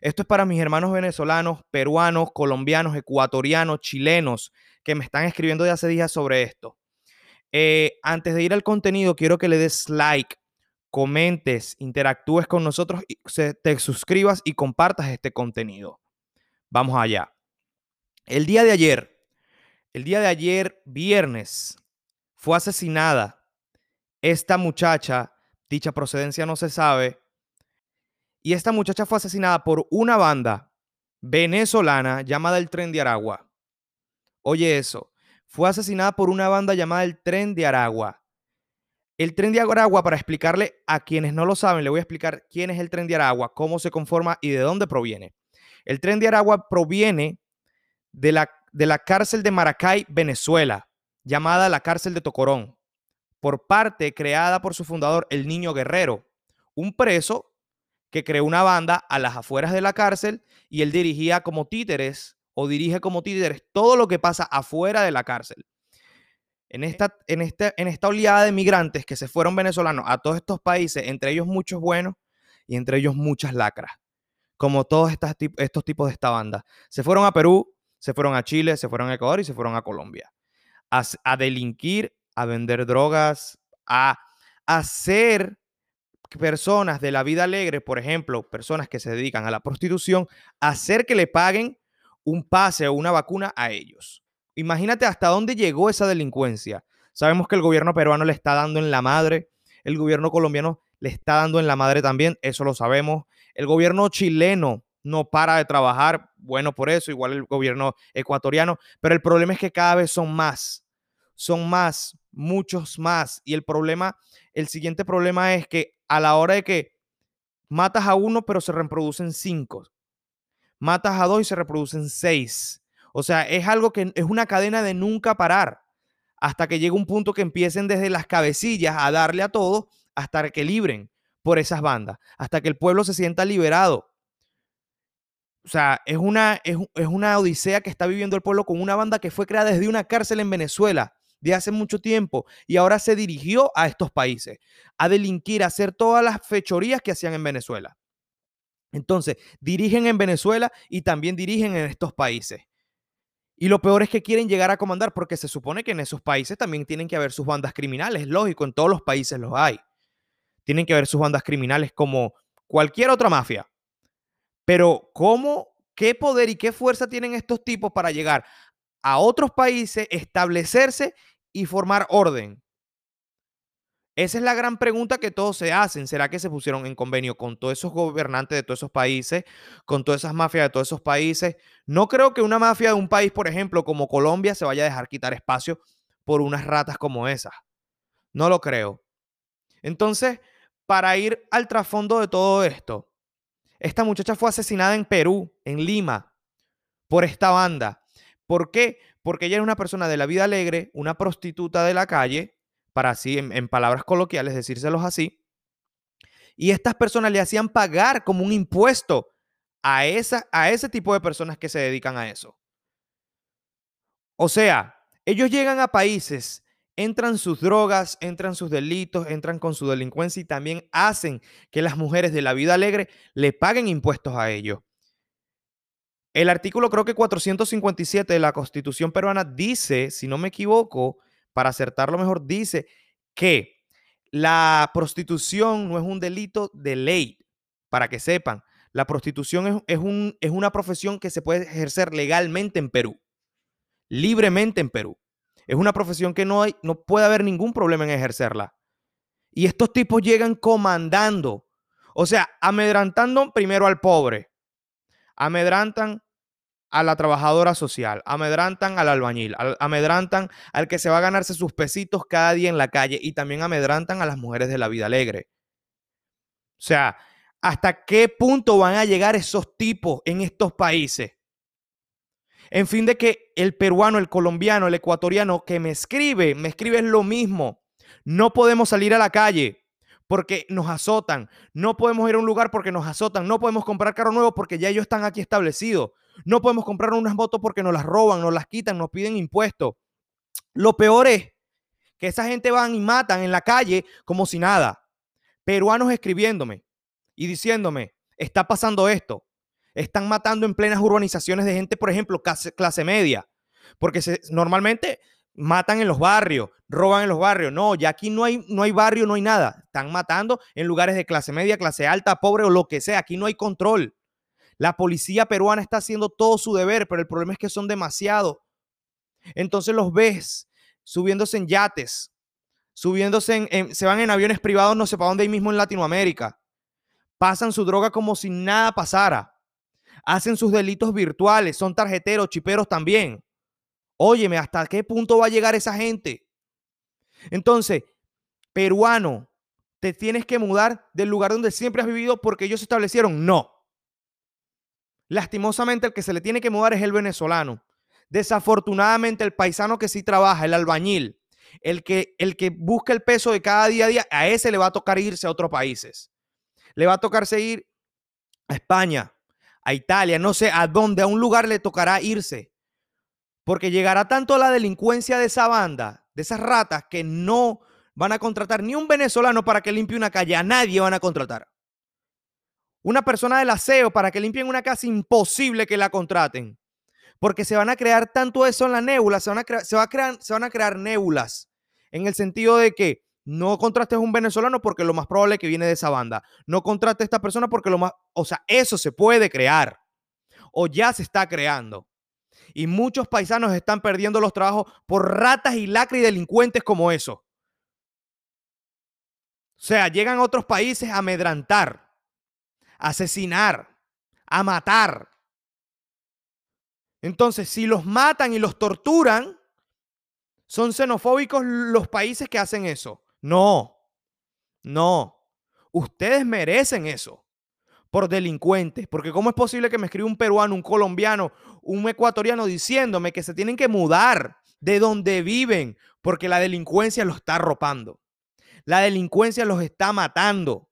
Esto es para mis hermanos venezolanos, peruanos, colombianos, ecuatorianos, chilenos que me están escribiendo de hace días sobre esto. Eh, antes de ir al contenido, quiero que le des like, comentes, interactúes con nosotros, y te suscribas y compartas este contenido. Vamos allá. El día de ayer, el día de ayer, viernes, fue asesinada esta muchacha, dicha procedencia no se sabe, y esta muchacha fue asesinada por una banda venezolana llamada el Tren de Aragua. Oye eso, fue asesinada por una banda llamada el Tren de Aragua. El Tren de Aragua, para explicarle a quienes no lo saben, le voy a explicar quién es el Tren de Aragua, cómo se conforma y de dónde proviene. El Tren de Aragua proviene de la, de la cárcel de Maracay, Venezuela, llamada la cárcel de Tocorón, por parte creada por su fundador, el Niño Guerrero, un preso que creó una banda a las afueras de la cárcel y él dirigía como títeres o dirige como títeres todo lo que pasa afuera de la cárcel. En esta, en, este, en esta oleada de migrantes que se fueron venezolanos a todos estos países, entre ellos muchos buenos y entre ellos muchas lacras, como todos estas, estos tipos de esta banda. Se fueron a Perú, se fueron a Chile, se fueron a Ecuador y se fueron a Colombia. A, a delinquir, a vender drogas, a hacer personas de la vida alegre, por ejemplo, personas que se dedican a la prostitución, hacer que le paguen un pase o una vacuna a ellos. Imagínate hasta dónde llegó esa delincuencia. Sabemos que el gobierno peruano le está dando en la madre, el gobierno colombiano le está dando en la madre también, eso lo sabemos. El gobierno chileno no para de trabajar, bueno por eso, igual el gobierno ecuatoriano, pero el problema es que cada vez son más, son más, muchos más. Y el problema, el siguiente problema es que a la hora de que matas a uno, pero se reproducen cinco. Matas a dos y se reproducen seis. O sea, es algo que es una cadena de nunca parar hasta que llegue un punto que empiecen desde las cabecillas a darle a todo hasta que libren por esas bandas, hasta que el pueblo se sienta liberado. O sea, es una, es, es una odisea que está viviendo el pueblo con una banda que fue creada desde una cárcel en Venezuela de hace mucho tiempo y ahora se dirigió a estos países a delinquir, a hacer todas las fechorías que hacían en Venezuela. Entonces, dirigen en Venezuela y también dirigen en estos países. Y lo peor es que quieren llegar a comandar porque se supone que en esos países también tienen que haber sus bandas criminales. Lógico, en todos los países los hay. Tienen que haber sus bandas criminales como cualquier otra mafia. Pero ¿cómo, qué poder y qué fuerza tienen estos tipos para llegar a otros países, establecerse y formar orden? Esa es la gran pregunta que todos se hacen. ¿Será que se pusieron en convenio con todos esos gobernantes de todos esos países, con todas esas mafias de todos esos países? No creo que una mafia de un país, por ejemplo, como Colombia, se vaya a dejar quitar espacio por unas ratas como esas. No lo creo. Entonces, para ir al trasfondo de todo esto, esta muchacha fue asesinada en Perú, en Lima, por esta banda. ¿Por qué? Porque ella era una persona de la vida alegre, una prostituta de la calle, para así, en, palabras coloquiales, decírselos así. Y estas personas le hacían pagar como un impuesto a, esa, a ese tipo de personas que se dedican a eso. O sea, ellos llegan a países, entran sus drogas, entran sus delitos, entran con su delincuencia y también hacen que las mujeres de la vida alegre le paguen impuestos a ellos. El artículo creo que 457 de la Constitución peruana dice, si no me equivoco, para acertarlo mejor, dice que la prostitución no es un delito de ley, para que sepan. La prostitución es, un, es una profesión que se puede ejercer legalmente en Perú, libremente en Perú. Es una profesión que no, hay, no puede haber ningún problema en ejercerla. Y estos tipos llegan comandando, o sea, amedrantando primero al pobre, amedrantan a la trabajadora social, amedrantan al albañil, amedrantan al que se va a ganarse sus pesitos cada día en la calle y también amedrantan a las mujeres de la vida alegre. O sea, ¿hasta qué punto van a llegar esos tipos en estos países? En fin de que el peruano, el colombiano, el ecuatoriano que me escribe, me escribe es lo mismo. No podemos salir a la calle porque nos azotan. No podemos ir a un lugar porque nos azotan. No podemos comprar carro nuevo porque ya ellos están aquí establecidos. No podemos comprar unas motos porque nos las roban, nos las quitan, nos piden impuestos. Lo peor es que esa gente van y matan en la calle como si nada. Peruanos escribiéndome y diciéndome, está pasando esto. están matando en plenas urbanizaciones de gente, por ejemplo, clase, media. Porque normalmente matan en los barrios, roban en los barrios. No, ya aquí no hay, no hay barrio, no hay nada. Están matando en lugares de clase media, clase alta, pobre o lo que sea. Aquí no hay control. La policía peruana está haciendo todo su deber, pero el problema es que son demasiados. Entonces los ves subiéndose en yates, subiéndose en, se van en aviones privados, no sé para dónde, ahí mismo en Latinoamérica. Pasan su droga como si nada pasara. Hacen sus delitos virtuales, son tarjeteros, chiperos también. Óyeme, ¿hasta qué punto va a llegar esa gente? Entonces, peruano, te tienes que mudar del lugar donde siempre has vivido porque ellos se establecieron. No. Lastimosamente, el que se le tiene que mudar es el venezolano. Desafortunadamente, el paisano que sí trabaja, el albañil, el que, el que busca el peso de cada día a día, a ese le va a tocar irse a otros países. Le va a tocar seguir a España, a Italia, no sé a dónde, a un lugar le tocará irse. Porque llegará tanto la delincuencia de esa banda, de esas ratas, que no van a contratar ni un venezolano para que limpie una calle. A nadie van a contratar. Una persona del aseo para que limpien una casa, imposible que la contraten. Porque se van a crear tanto eso en la nébula, se van a, crear, se, van a crear nébulas. En el sentido de que no contrates a un venezolano porque lo más probable es que viene de esa banda. No contrates a esta persona porque lo más... O sea, eso se puede crear. O ya se está creando. Y muchos paisanos están perdiendo los trabajos por ratas y lacras y delincuentes como eso. O sea, llegan a otros países a amedrantar, a asesinar, a matar. Entonces, si los matan y los torturan, son xenofóbicos los países que hacen eso. No, no. Ustedes merecen eso por delincuentes. Porque ¿cómo es posible que me escriba un peruano, un colombiano, un ecuatoriano diciéndome que se tienen que mudar de donde viven porque la delincuencia los está arropando? La delincuencia los está matando.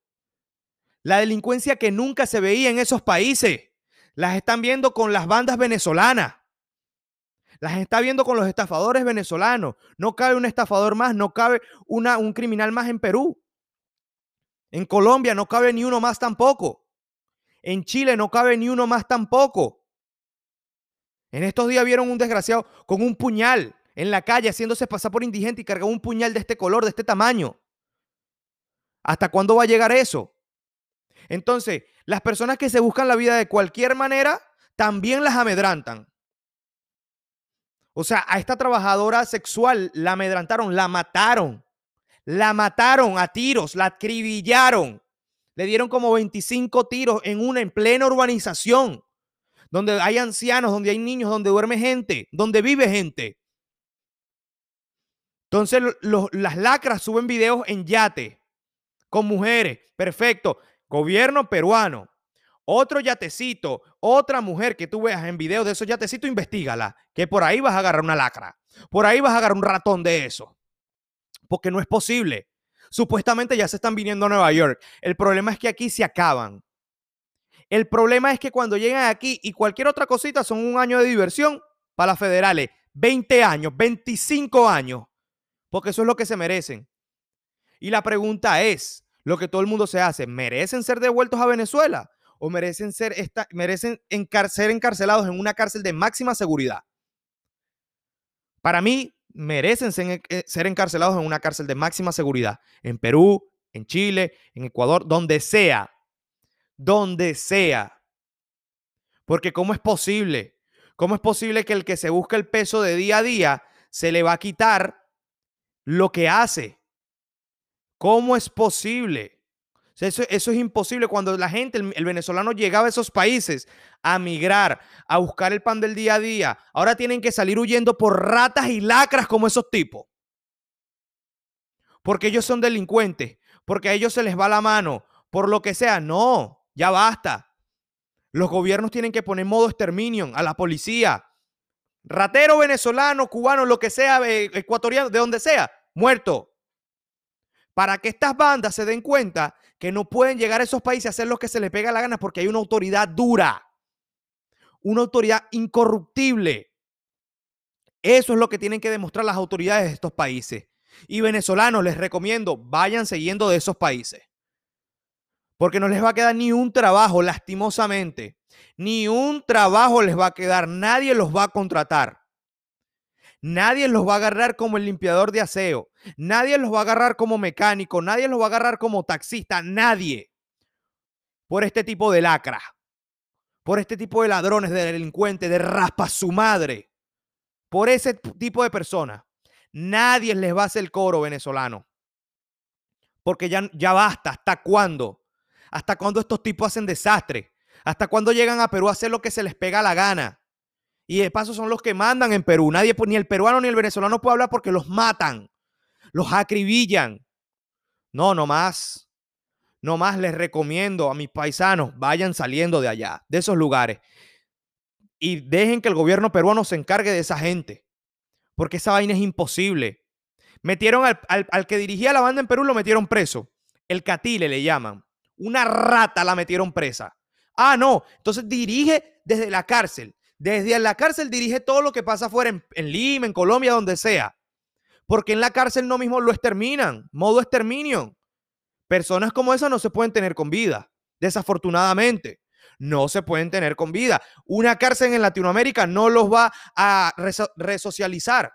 La delincuencia que nunca se veía en esos países. Las están viendo con las bandas venezolanas. Las está viendo con los estafadores venezolanos. No cabe un estafador más, no cabe una, un criminal más en Perú. En Colombia no cabe ni uno más tampoco. En Chile no cabe ni uno más tampoco. En estos días vieron un desgraciado con un puñal en la calle haciéndose pasar por indigente y cargaba un puñal de este color, de este tamaño. ¿Hasta cuándo va a llegar eso? Entonces, las personas que se buscan la vida de cualquier manera también las amedrantan. O sea, a esta trabajadora sexual la amedrantaron, la mataron. La mataron a tiros, la acribillaron. Le dieron como 25 tiros en una en plena urbanización, donde hay ancianos, donde hay niños, donde duerme gente, donde vive gente. Entonces las lacras suben videos en yate con mujeres. Perfecto. Gobierno peruano. Otro yatecito, otra mujer que tú veas en videos de esos yatecitos, investigala. Que por ahí vas a agarrar una lacra. Por ahí vas a agarrar un ratón de eso. Porque no es posible. Supuestamente ya se están viniendo a Nueva York. El problema es que aquí se acaban. El problema es que cuando llegan aquí y cualquier otra cosita son un año de diversión para las federales. 20 años, 25 años. Porque eso es lo que se merecen. Y la pregunta es, lo que todo el mundo se hace, ¿merecen ser devueltos a Venezuela? ¿O merecen ser, esta, merecen ser encarcelados en una cárcel de máxima seguridad? Para mí, merecen eh, ser, encarcelados en una cárcel de máxima seguridad. En Perú, en Chile, en Ecuador, donde sea. Donde sea. Porque ¿cómo es posible? ¿Cómo es posible que el que se busca el peso de día a día se le va a quitar lo que hace? ¿Cómo es posible? Eso, es imposible. Cuando la gente, el, venezolano llegaba a esos países a migrar, a buscar el pan del día a día, ahora tienen que salir huyendo por ratas y lacras como esos tipos. Porque ellos son delincuentes, porque a ellos se les va la mano, por lo que sea. No, ya basta. Los gobiernos tienen que poner modo exterminio a la policía. Ratero venezolano, cubano, lo que sea, eh, ecuatoriano, de donde sea, muerto. Para que estas bandas se den cuenta que no pueden llegar a esos países a hacer lo que se les pega la gana porque hay una autoridad dura, una autoridad incorruptible. Eso es lo que tienen que demostrar las autoridades de estos países. Y venezolanos, les recomiendo, vayan siguiendo de esos países. Porque no les va a quedar ni un trabajo, lastimosamente. Ni un trabajo les va a quedar. Nadie los va a contratar. Nadie los va a agarrar como el limpiador de aseo. Nadie los va a agarrar como mecánico. Nadie los va a agarrar como taxista. Nadie. Por este tipo de lacra. Por este tipo de ladrones, de delincuentes, de raspa su madre. Por ese tipo de personas. Nadie les va a hacer el coro venezolano. Porque ya, ya basta. ¿Hasta cuándo? ¿Hasta cuándo estos tipos hacen desastre? ¿Hasta cuándo llegan a Perú a hacer lo que se les pega la gana? Y de paso son los que mandan en Perú. Nadie, ni el peruano ni el venezolano puede hablar porque los matan, los acribillan. No, no más. No más les recomiendo a mis paisanos, vayan saliendo de allá, de esos lugares. Y dejen que el gobierno peruano se encargue de esa gente. Porque esa vaina es imposible. Metieron al, al que dirigía la banda en Perú, lo metieron preso. El Catile le llaman. Una rata la metieron presa. Ah, no. Entonces dirige desde la cárcel. Desde la cárcel dirige todo lo que pasa afuera en, Lima, en Colombia, donde sea. Porque en la cárcel no mismo lo exterminan. Modo exterminio. Personas como esas no se pueden tener con vida. Desafortunadamente. No se pueden tener con vida. Una cárcel en Latinoamérica no los va a resocializar.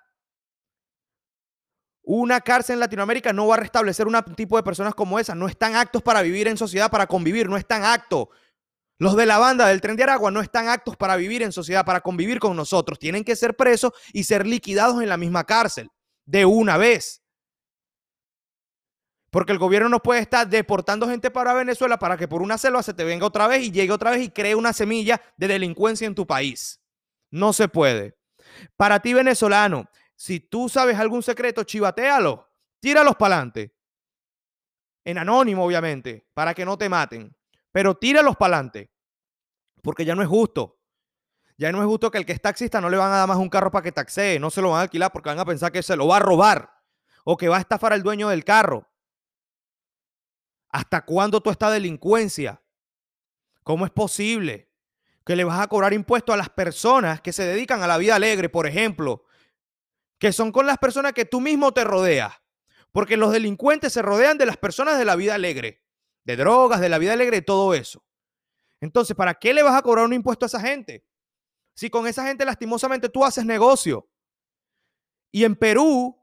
Una cárcel en Latinoamérica no va a restablecer un tipo de personas como esa. No están actos para vivir en sociedad, para convivir. No están actos. Los de la banda del tren de Aragua no están actos para vivir en sociedad, para convivir con nosotros. Tienen que ser presos y ser liquidados en la misma cárcel de una vez. Porque el gobierno no puede estar deportando gente para Venezuela para que por una selva se te venga otra vez y llegue otra vez y cree una semilla de delincuencia en tu país. No se puede. Para ti, venezolano, si tú sabes algún secreto, chivatealo, tíralos para adelante. En anónimo, obviamente, para que no te maten. Pero tíralos para adelante. Porque ya no es justo. Ya no es justo que el que es taxista no le van a dar más un carro para que taxee. No se lo van a alquilar porque van a pensar que se lo va a robar. O que va a estafar al dueño del carro. ¿Hasta cuándo tú esta delincuencia? ¿Cómo es posible que le vas a cobrar impuestos a las personas que se dedican a la vida alegre, por ejemplo? Que son con las personas que tú mismo te rodeas. Porque los delincuentes se rodean de las personas de la vida alegre de drogas, de la vida alegre, todo eso. Entonces, ¿para qué le vas a cobrar un impuesto a esa gente? Si con esa gente lastimosamente tú haces negocio. Y en Perú,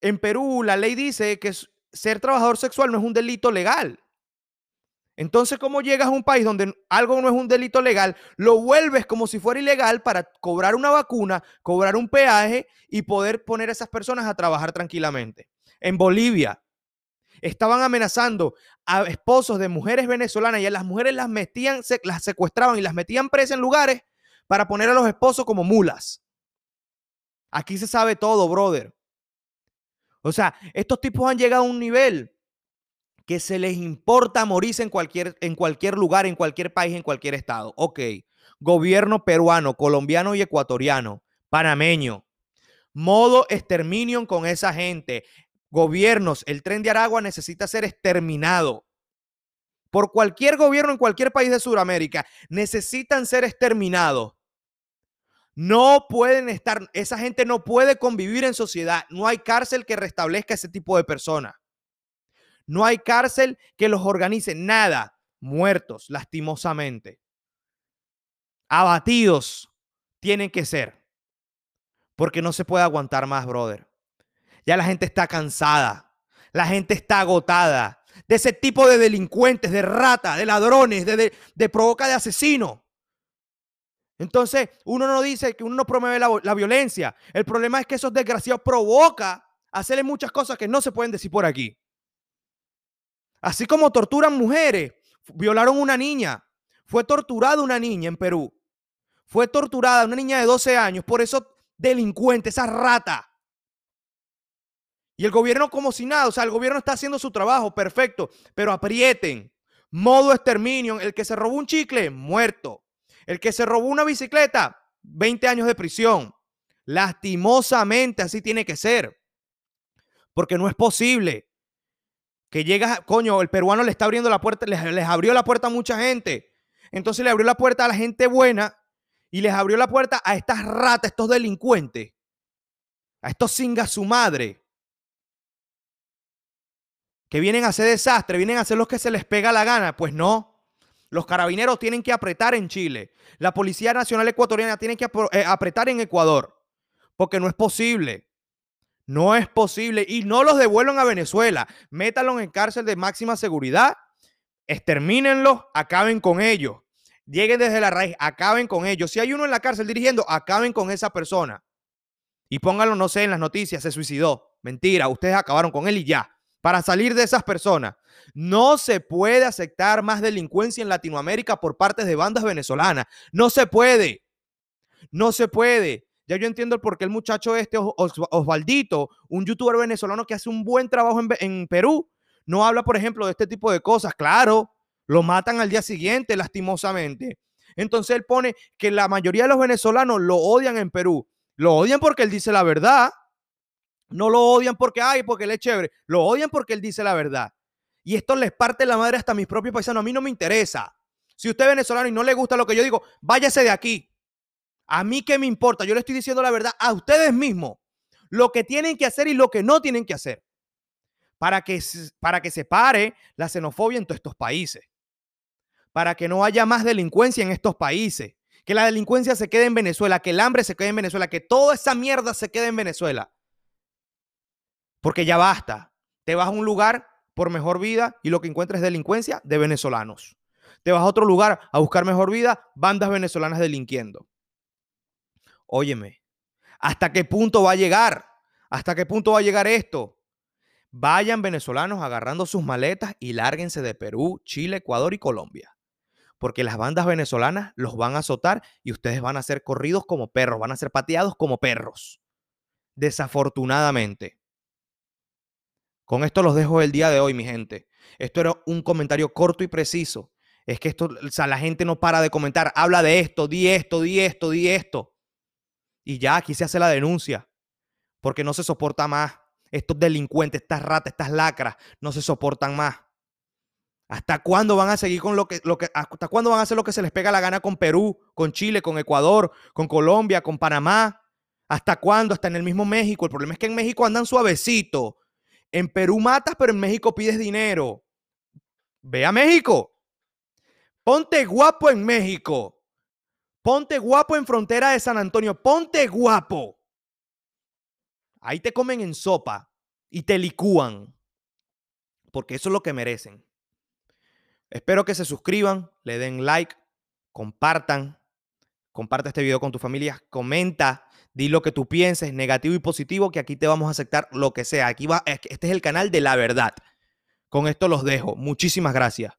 en Perú la ley dice que ser trabajador sexual no es un delito legal. Entonces, ¿cómo llegas a un país donde algo no es un delito legal, lo vuelves como si fuera ilegal para cobrar una vacuna, cobrar un peaje y poder poner a esas personas a trabajar tranquilamente? En Bolivia, estaban amenazando a esposos de mujeres venezolanas y a las mujeres las metían, las secuestraban y las metían presas en lugares para poner a los esposos como mulas. Aquí se sabe todo, brother. O sea, estos tipos han llegado a un nivel que se les importa morirse en cualquier, en cualquier lugar, en cualquier país, en cualquier estado. Ok, gobierno peruano, colombiano y ecuatoriano, panameño, modo exterminio con esa gente. Gobiernos, el tren de Aragua necesita ser exterminado. Por cualquier gobierno en cualquier país de Sudamérica, necesitan ser exterminados. No pueden estar, esa gente no puede convivir en sociedad. No hay cárcel que restablezca ese tipo de personas. No hay cárcel que los organice. Nada. Muertos, lastimosamente. Abatidos tienen que ser. Porque no se puede aguantar más, brother. Ya la gente está cansada. La gente está agotada de ese tipo de delincuentes, de rata, de ladrones, de, de, provoca de asesino. Entonces, uno no dice que uno no promueve la, la, violencia. El problema es que esos desgraciados provoca hacerle muchas cosas que no se pueden decir por aquí. Así como torturan mujeres, violaron una niña. Fue torturada una niña en Perú. Fue torturada una niña de 12 años por esos delincuentes, esa rata. Y el gobierno como si nada, o sea, el gobierno está haciendo su trabajo, perfecto, pero aprieten. Modo exterminio, el que se robó un chicle, muerto. El que se robó una bicicleta, 20 años de prisión. Lastimosamente así tiene que ser. Porque no es posible que llegas, coño, el peruano le está abriendo la puerta, les, abrió la puerta a mucha gente. Entonces le abrió la puerta a la gente buena y les abrió la puerta a estas ratas, estos delincuentes, a estos singas su madre que vienen a hacer desastre, vienen a hacer lo que se les pega la gana. Pues no. Los carabineros tienen que apretar en Chile. La Policía Nacional Ecuatoriana tiene que eh, apretar en Ecuador. Porque no es posible. No es posible. Y no los devuelvan a Venezuela. Métanlos en cárcel de máxima seguridad. Extermínenlos. Acaben con ellos. Lleguen desde la raíz. Acaben con ellos. Si hay uno en la cárcel dirigiendo, acaben con esa persona. Y pónganlo, no sé, en las noticias. Se suicidó. Mentira. Ustedes acabaron con él y ya para salir de esas personas. No se puede aceptar más delincuencia en Latinoamérica por parte de bandas venezolanas. No se puede. No se puede. Ya yo entiendo por qué el muchacho este, Osvaldito, un youtuber venezolano que hace un buen trabajo en, en Perú, no habla, por ejemplo, de este tipo de cosas. Claro, lo matan al día siguiente, lastimosamente. Entonces él pone que la mayoría de los venezolanos lo odian en Perú. Lo odian porque él dice la verdad. No lo odian porque, ay, porque él es chévere. Lo odian porque él dice la verdad. Y esto les parte la madre hasta mis propios paisanos. A mí no me interesa. Si usted es venezolano y no le gusta lo que yo digo, váyase de aquí. A mí qué me importa. Yo le estoy diciendo la verdad a ustedes mismos. Lo que tienen que hacer y lo que no tienen que hacer. Para que, para que se pare la xenofobia en todos estos países. Para que no haya más delincuencia en estos países. Que la delincuencia se quede en Venezuela. Que el hambre se quede en Venezuela. Que toda esa mierda se quede en Venezuela. Porque ya basta. Te vas a un lugar por mejor vida y lo que encuentras es delincuencia de venezolanos. Te vas a otro lugar a buscar mejor vida, bandas venezolanas delinquiendo. Óyeme, ¿hasta qué punto va a llegar? ¿Hasta qué punto va a llegar esto? Vayan venezolanos agarrando sus maletas y lárguense de Perú, Chile, Ecuador y Colombia. Porque las bandas venezolanas los van a azotar y ustedes van a ser corridos como perros, van a ser pateados como perros. Desafortunadamente. Con esto los dejo el día de hoy, mi gente. Esto era un comentario corto y preciso. Es que esto, o sea, la gente no para de comentar. Habla de esto, di esto, di esto, di esto. Y ya aquí se hace la denuncia. Porque no se soporta más. Estos delincuentes, estas ratas, estas lacras, no se soportan más. ¿Hasta cuándo van a seguir con lo que, lo que, hasta cuándo van a hacer lo que se les pega la gana con Perú, con Chile, con Ecuador, con Colombia, con Panamá? ¿Hasta cuándo? Hasta en el mismo México. El problema es que en México andan suavecito. En Perú matas, pero en México pides dinero. Ve a México. Ponte guapo en México. Ponte guapo en frontera de San Antonio. Ponte guapo. Ahí te comen en sopa y te licúan. Porque eso es lo que merecen. Espero que se suscriban, le den like, compartan, comparte este video con tu familia, comenta Di lo que tú pienses, negativo y positivo, que aquí te vamos a aceptar lo que sea. Aquí va, este es el canal de la verdad. Con esto los dejo. Muchísimas gracias.